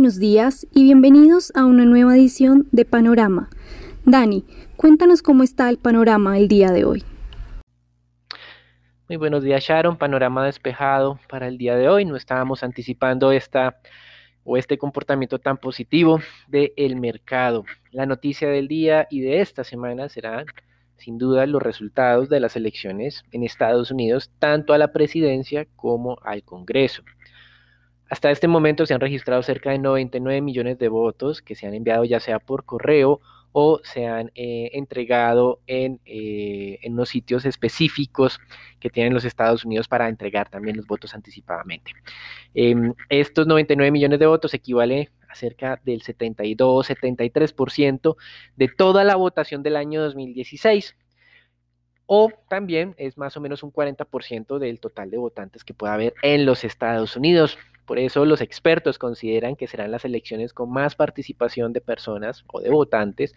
buenos días y bienvenidos a una nueva edición de Panorama. Dani, cuéntanos cómo está el panorama el día de hoy. Muy buenos días Sharon, panorama despejado para el día de hoy. No estábamos anticipando esta o este comportamiento tan positivo del mercado. La noticia del día y de esta semana serán sin duda los resultados de las elecciones en Estados Unidos, tanto a la presidencia como al Congreso. Hasta este momento se han registrado cerca de 99 millones de votos que se han enviado ya sea por correo o se han eh, entregado en, eh, en, unos sitios específicos que tienen los Estados Unidos para entregar también los votos anticipadamente. Em, estos 99 millones de votos equivale a cerca del 72-73% de toda la votación del año 2016 o también es más o menos un 40% del total de votantes que pueda haber en los Estados Unidos. Por eso los expertos consideran que serán las elecciones con más participación de personas o de votantes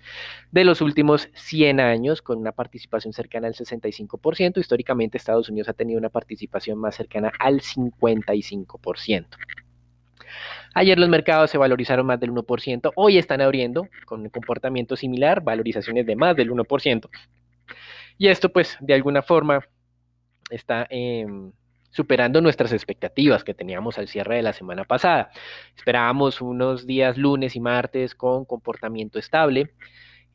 de los últimos 100 años, con una participación cercana al 65%. Históricamente Estados Unidos ha tenido una participación más cercana al 55%. Ayer los mercados se valorizaron más del 1%, hoy están abriendo con un comportamiento similar, valorizaciones de más del 1%. Y esto pues de alguna forma está... Eh, superando nuestras expectativas que teníamos al cierre de la semana pasada. Esperábamos unos días lunes y martes con comportamiento estable.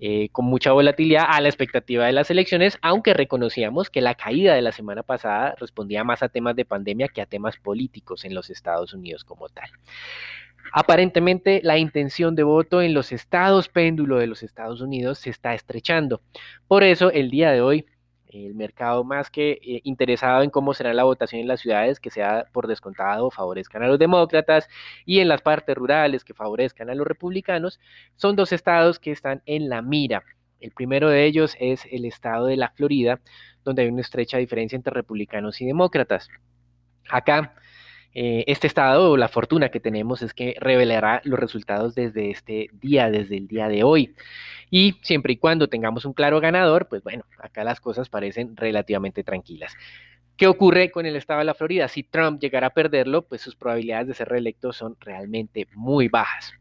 Eh, con mucha volatilidad a la expectativa de las elecciones, aunque reconocíamos que la caída de la semana pasada respondía más a temas de pandemia que a temas políticos en los Estados Unidos como tal. Aparentemente la intención de voto en los estados péndulo de los Estados Unidos se está estrechando. Por eso el día de hoy el mercado más que eh, interesado en cómo será la votación en las ciudades, que sea por descontado favorezcan a los demócratas y en las partes rurales que favorezcan a los republicanos, son dos estados que están en la mira. El primero de ellos es el estado de la Florida, donde hay una estrecha diferencia entre republicanos y demócratas. Acá eh, este estado la fortuna que tenemos es que revelará los resultados desde este día, desde el día de hoy. Y siempre y cuando tengamos un claro ganador, pues bueno, acá las cosas parecen relativamente tranquilas. ¿Qué ocurre con el estado de la Florida? Si Trump llegara a perderlo, pues sus probabilidades de ser reelecto son realmente muy bajas.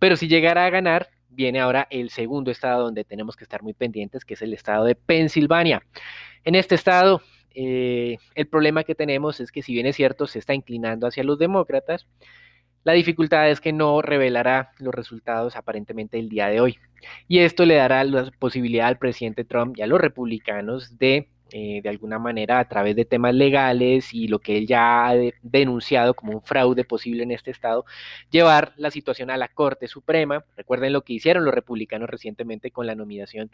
Pero si llegara a ganar, viene ahora el segundo estado donde tenemos que estar muy pendientes, que es el estado de Pensilvania. En este estado eh, el problema que tenemos es que si bien es cierto, se está inclinando hacia los demócratas, la dificultad es que no revelará los resultados aparentemente el día de hoy. Y esto le dará la posibilidad al presidente Trump y a los republicanos de, eh, de alguna manera, a través de temas legales y lo que él ya ha denunciado como un fraude posible en este estado, llevar la situación a la Corte Suprema. Recuerden lo que hicieron los republicanos recientemente con la nominación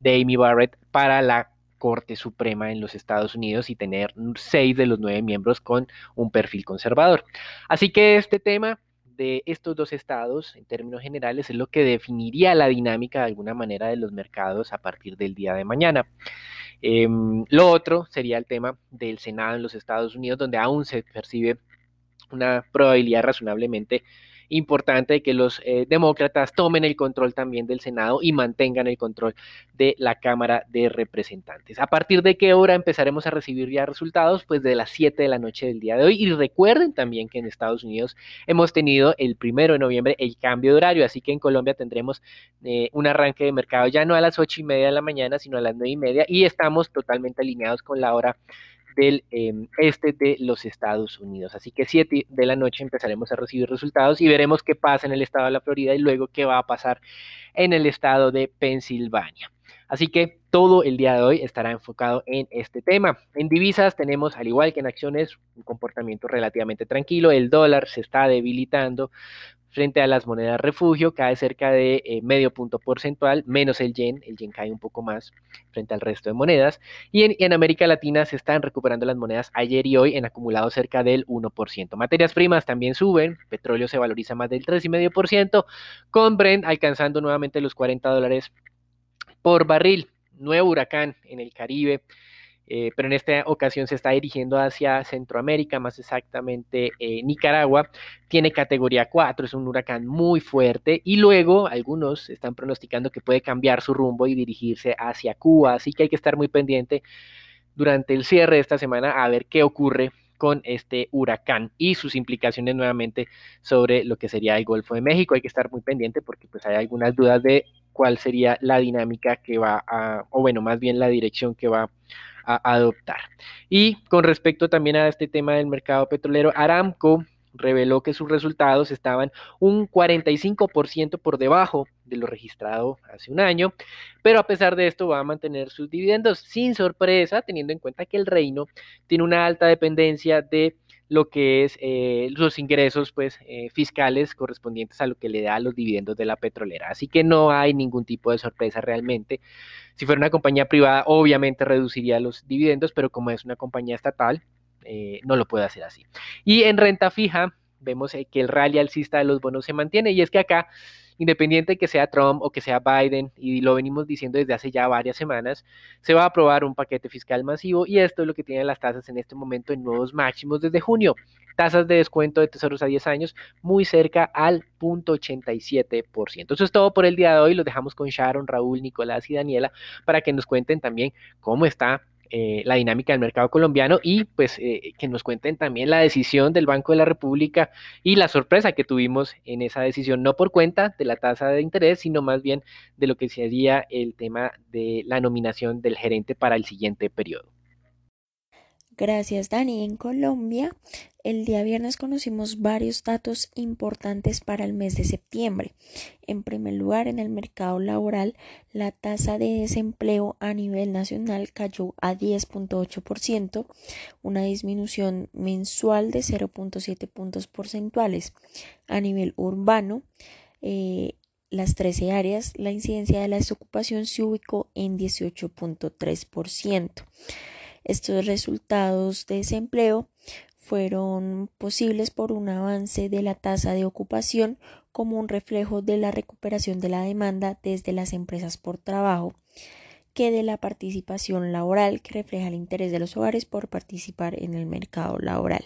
de Amy Barrett para la Corte Suprema en los Estados Unidos y tener seis de los nueve miembros con un perfil conservador. Así que este tema de estos dos estados, en términos generales, es lo que definiría la dinámica de alguna manera de los mercados a partir del día de mañana. Em, lo otro sería el tema del Senado en los Estados Unidos, donde aún se percibe una probabilidad razonablemente importante de que los eh, demócratas tomen el control también del Senado y mantengan el control de la Cámara de Representantes. ¿A partir de qué hora empezaremos a recibir ya resultados? Pues de las 7 de la noche del día de hoy. Y recuerden también que en Estados Unidos hemos tenido el primero de noviembre el cambio de horario, así que en Colombia tendremos eh, un arranque de mercado ya no a las 8 y media de la mañana, sino a las 9 y media y estamos totalmente alineados con la hora del em, este de los Estados Unidos. Así que 7 de la noche empezaremos a recibir resultados y veremos qué pasa en el estado de la Florida y luego qué va a pasar en el estado de Pensilvania. Así que todo el día de hoy estará enfocado en este tema. En divisas tenemos, al igual que en acciones, un comportamiento relativamente tranquilo. El dólar se está debilitando frente a las monedas refugio, cae cerca de eh, medio punto porcentual, menos el yen, el yen cae un poco más frente al resto de monedas, y en, América Latina se están recuperando las monedas ayer y hoy en acumulado cerca del 1%. Materias primas también suben, petróleo se valoriza más del 3,5%, con Brent alcanzando nuevamente los 40 dólares por barril. Nuevo huracán en el Caribe, eh, pero en esta ocasión se está dirigiendo hacia Centroamérica, más exactamente eh, Nicaragua. Tiene categoría 4, es un huracán muy fuerte y luego algunos están pronosticando que puede cambiar su rumbo y dirigirse hacia Cuba, así que hay que estar muy pendiente durante el cierre de esta semana a ver qué ocurre con este huracán y sus implicaciones nuevamente sobre lo que sería el Golfo de México. Hay que estar muy pendiente porque pues hay algunas dudas de cuál sería la dinámica que va a, o bueno, más bien la dirección que va a adoptar. Y con respecto también a este tema del mercado petrolero, Aramco reveló que sus resultados estaban un 45% por debajo de lo registrado hace un año, pero a pesar de esto va a mantener sus dividendos sin sorpresa, teniendo en cuenta que el reino tiene una alta dependencia de lo que es eh, los ingresos pues, eh, fiscales correspondientes a lo que le da los dividendos de la petrolera. Así que no hay ningún tipo de sorpresa realmente. Si fuera una compañía privada, obviamente reduciría los dividendos, pero como es una compañía estatal, eh, no lo puede hacer así. Y en renta fija, vemos eh, que el rally alcista de los bonos se mantiene y es que acá, independiente de que sea Trump o que sea Biden, y lo venimos diciendo desde hace ya varias semanas, se va a aprobar un paquete fiscal masivo y esto es lo que tienen las tasas en este momento en nuevos máximos desde junio. Tasas de descuento de tesoros a 10 años muy cerca al 0.87%. Eso es todo por el día de hoy. Lo dejamos con Sharon, Raúl, Nicolás y Daniela para que nos cuenten también cómo está eh, la dinámica del mercado colombiano y pues eh, que nos cuenten también la decisión del Banco de la República y la sorpresa que tuvimos en esa decisión, no por cuenta de la tasa de interés, sino más bien de lo que sería el tema de la nominación del gerente para el siguiente periodo. Gracias, Dani. En Colombia, el día viernes conocimos varios datos importantes para el mes de septiembre. En primer lugar, en el mercado laboral, la tasa de desempleo a nivel nacional cayó a 10.8%, una disminución mensual de 0.7 puntos porcentuales. A nivel urbano, eh, las 13 áreas, la incidencia de la desocupación se ubicó en 18.3%. Estos resultados de desempleo fueron posibles por un avance de la tasa de ocupación como un reflejo de la recuperación de la demanda desde las empresas por trabajo que de la participación laboral que refleja el interés de los hogares por participar en el mercado laboral.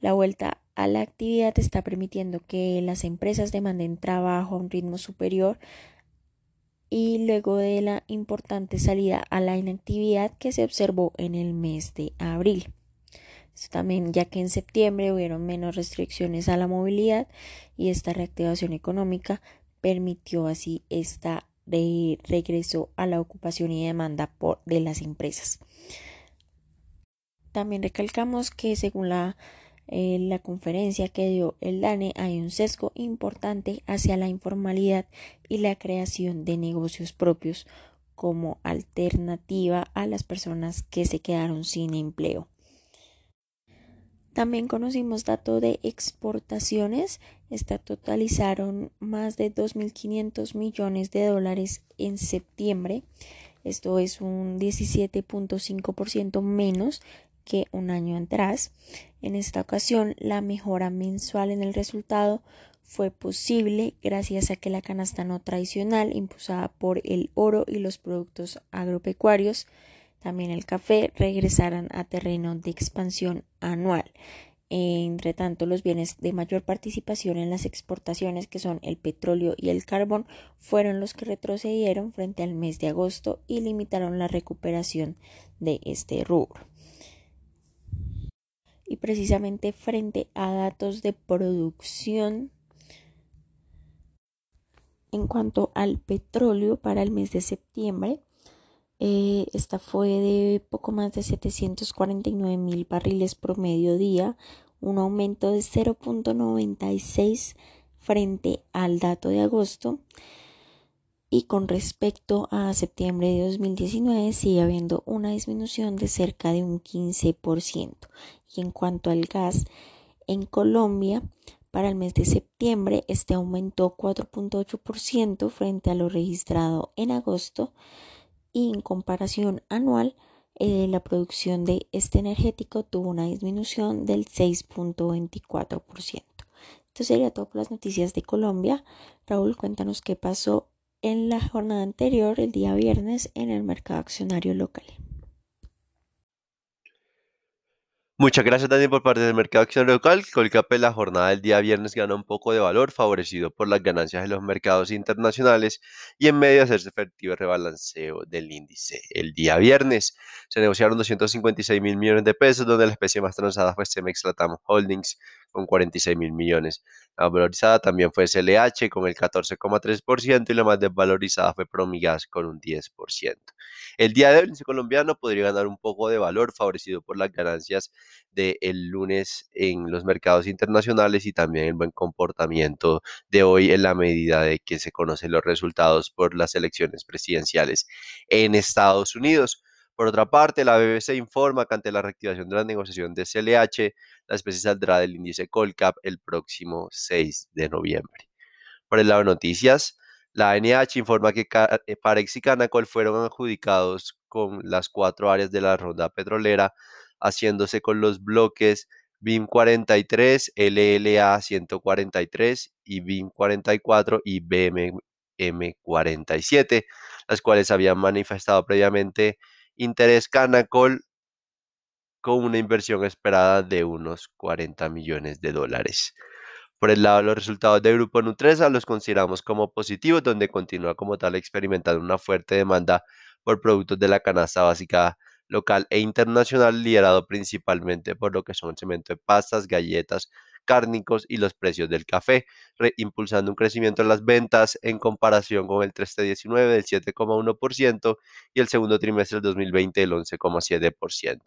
La vuelta a la actividad está permitiendo que las empresas demanden trabajo a un ritmo superior y luego de la importante salida a la inactividad que se observó en el mes de abril. Esto también ya que en septiembre hubieron menos restricciones a la movilidad y esta reactivación económica permitió así esta regreso a la ocupación y demanda por, de las empresas. También recalcamos que según la la conferencia que dio el DANE hay un sesgo importante hacia la informalidad y la creación de negocios propios como alternativa a las personas que se quedaron sin empleo. También conocimos datos de exportaciones. Esta totalizaron más de 2.500 millones de dólares en septiembre. Esto es un 17.5% menos que un año atrás. En esta ocasión, la mejora mensual en el resultado fue posible gracias a que la canasta no tradicional, impulsada por el oro y los productos agropecuarios, también el café, regresaran a terreno de expansión anual. Entre tanto, los bienes de mayor participación en las exportaciones, que son el petróleo y el carbón, fueron los que retrocedieron frente al mes de agosto y limitaron la recuperación de este rubro y precisamente frente a datos de producción en cuanto al petróleo para el mes de septiembre, eh, esta fue de poco más de 749 mil barriles promedio día, un aumento de 0.96 frente al dato de agosto y con respecto a septiembre de 2019 sigue habiendo una disminución de cerca de un 15%. Y en cuanto al gas, en Colombia, para el mes de septiembre, este aumentó 4.8% frente a lo registrado en agosto y en comparación anual, eh, la producción de este energético tuvo una disminución del 6.24%. Esto sería todo por las noticias de Colombia. Raúl, cuéntanos qué pasó en la jornada anterior, el día viernes, en el mercado accionario local. Muchas gracias Daniel por parte del mercado acción local. Colcap en la jornada del día viernes gana un poco de valor, favorecido por las ganancias de los mercados internacionales y en medio de hacerse efectivo rebalanceo del índice. El día viernes se negociaron 256 mil millones de pesos, donde la especie más transada fue Cemex Latam Holdings con 46 mil millones. La valorizada también fue SLH con el 14,3% y la más desvalorizada fue Promigas con un 10%. El día de hoy el índice colombiano podría ganar un poco de valor, favorecido por las ganancias del lunes en los mercados internacionales y también el buen comportamiento de hoy en la medida de que se conocen los resultados por las elecciones presidenciales en Estados Unidos. Por otra parte, la BBC informa que ante la reactivación de la negociación de CLH, la especie saldrá del índice Colcap el próximo 6 de noviembre. Por el lado de noticias, la NH informa que eh, Parex y Canacol fueron adjudicados con las cuatro áreas de la ronda petrolera, haciéndose con los bloques BIM 43, LLA 143 y BIM 44 y BMM 47, las cuales habían manifestado previamente interés Canacol con una inversión esperada de unos 40 millones de dólares. Por el lado los resultados del grupo Nutresa los consideramos como positivos, donde continúa como tal experimentando una fuerte demanda por productos de la canasta básica local e internacional, liderado principalmente por lo que son cemento de pastas, galletas, cárnicos y los precios del café, impulsando un crecimiento en las ventas en comparación con el 3T19 del 7,1% y el segundo trimestre del 2020 del 11,7%.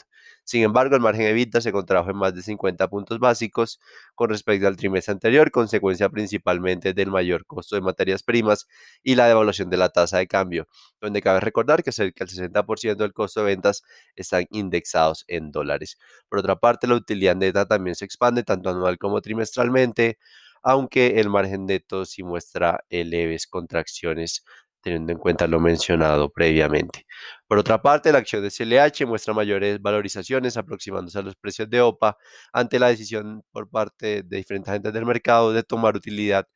Sin embargo, el margen de EBITDA se contrajo en más de 50 puntos básicos con respecto al trimestre anterior, consecuencia principalmente del mayor costo de materias primas y la devaluación de la tasa de cambio, donde cabe recordar que cerca del 60% del costo de ventas están indexados en dólares. Por otra parte, la utilidad neta también se expande tanto anual como trimestralmente, aunque el margen neto sí muestra leves contracciones teniendo en cuenta lo mencionado previamente. Por otra parte, la acción de CLH muestra mayores valorizaciones aproximándose a los precios de OPA ante la decisión por parte de diferentes agentes del mercado de tomar utilidad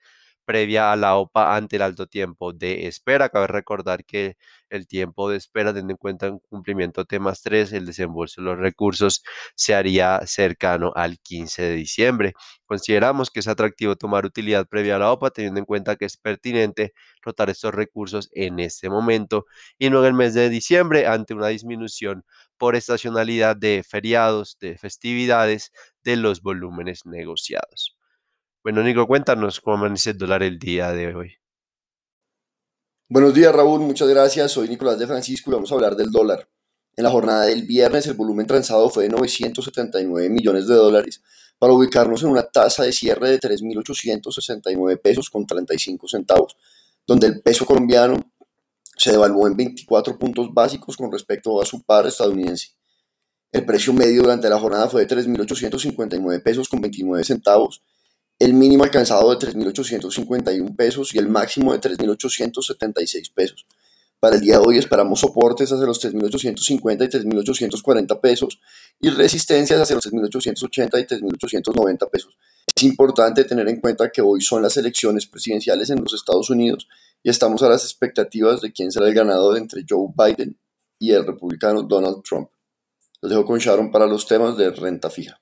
previa a la OPA ante el alto tiempo de espera. Cabe recordar que el tiempo de espera, teniendo en cuenta el cumplimiento temas 3, el desembolso de los recursos se haría cercano al 15 de diciembre. Consideramos que es atractivo tomar utilidad previa a la OPA, teniendo en cuenta que es pertinente rotar estos recursos en este momento y no en el mes de diciembre ante una disminución por estacionalidad de feriados, de festividades, de los volúmenes negociados. Bueno, Nico, cuéntanos cómo amanece el dólar el día de hoy. Buenos días, Raúl. Muchas gracias. Soy Nicolás de Francisco y vamos a hablar del dólar. En la jornada del viernes, el volumen transado fue de 979 millones de dólares para ubicarnos en una tasa de cierre de 3.869 pesos con 35 centavos, donde el peso colombiano se devaluó en 24 puntos básicos con respecto a su par estadounidense. El precio medio durante la jornada fue de 3.859 pesos con 29 centavos el mínimo alcanzado de 3.851 pesos y el máximo de 3.876 pesos. Para el día de hoy esperamos soportes hacia los 3.850 y 3.840 pesos y resistencias hacia los 3.880 y 3.890 pesos. Es importante tener en cuenta que hoy son las elecciones presidenciales en los Estados Unidos y estamos a las expectativas de quién será el ganador entre Joe Biden y el republicano Donald Trump. Los dejo con Sharon para los temas de renta fija.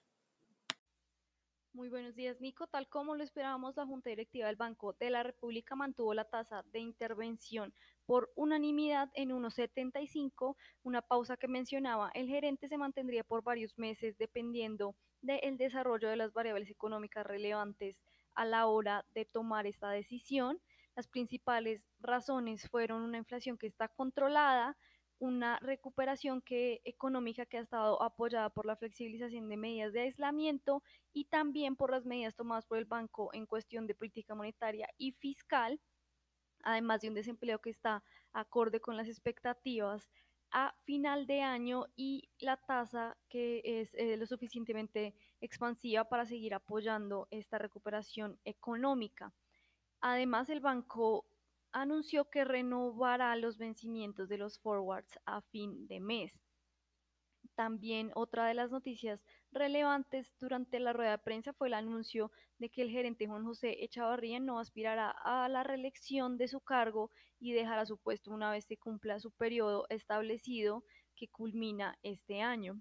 Nico. Tal como lo esperábamos, la Junta Directiva del Banco de la República mantuvo la tasa de intervención por unanimidad en 1,75, una pausa que mencionaba el gerente se mantendría por varios meses dependiendo del desarrollo de las variables económicas relevantes a la hora de tomar esta decisión. Las principales razones fueron una inflación que está controlada, una recuperación que, económica que ha estado apoyada por la flexibilización de medidas de aislamiento y también por las medidas tomadas por el banco en cuestión de política monetaria y fiscal, además de un desempleo que está acorde con las expectativas a final de año y la tasa que es eh, lo suficientemente expansiva para seguir apoyando esta recuperación económica. Además, el banco anunció que renovará los vencimientos de los forwards a fin de mes. También otra de las noticias relevantes durante la rueda de prensa fue el anuncio de que el gerente Juan José Echavarría no aspirará a la reelección de su cargo y dejará su puesto una vez que cumpla su periodo establecido que culmina este año.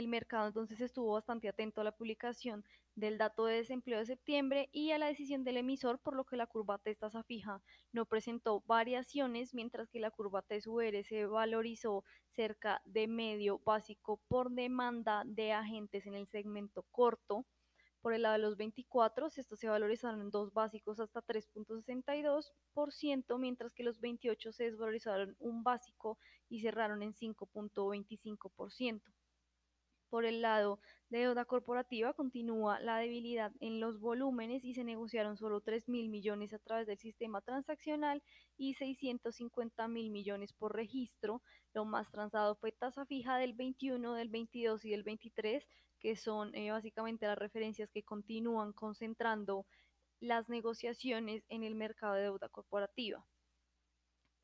El mercado entonces estuvo bastante atento a la publicación del dato de desempleo de septiembre y a la decisión del emisor, por lo que la curva T tasa fija no presentó variaciones, mientras que la curva T TSUR se valorizó cerca de medio básico por demanda de agentes en el segmento corto. Por el lado de los 24, estos se valorizaron en dos básicos hasta 3.62%, mientras que los 28 se desvalorizaron un básico y cerraron en 5.25%. Por el lado de deuda corporativa continúa la debilidad en los volúmenes y se negociaron solo 3 mil millones a través del sistema transaccional y 650 mil millones por registro. Lo más transado fue tasa fija del 21, del 22 y del 23, que son eh, básicamente las referencias que continúan concentrando las negociaciones en el mercado de deuda corporativa.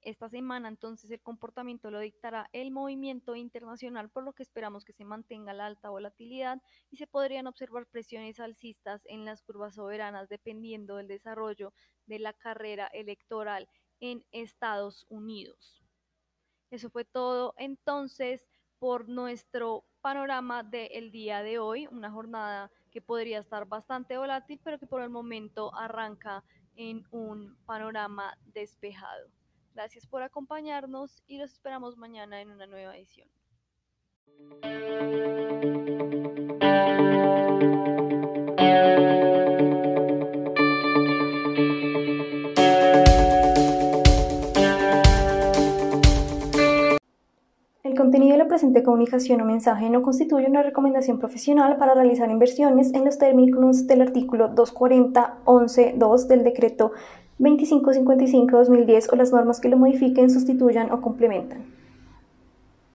Esta semana entonces el comportamiento lo dictará el movimiento internacional, por lo que esperamos que se mantenga la alta volatilidad y se podrían observar presiones alcistas en las curvas soberanas dependiendo del desarrollo de la carrera electoral en Estados Unidos. Eso fue todo entonces por nuestro panorama del día de hoy, una jornada que podría estar bastante volátil, pero que por el momento arranca en un panorama despejado. Gracias por acompañarnos y los esperamos mañana en una nueva edición. El contenido de la presente comunicación o mensaje no constituye una recomendación profesional para realizar inversiones en los términos del artículo 240.11.2 del decreto 2555-2010 o las normas que lo modifiquen, sustituyan o complementan.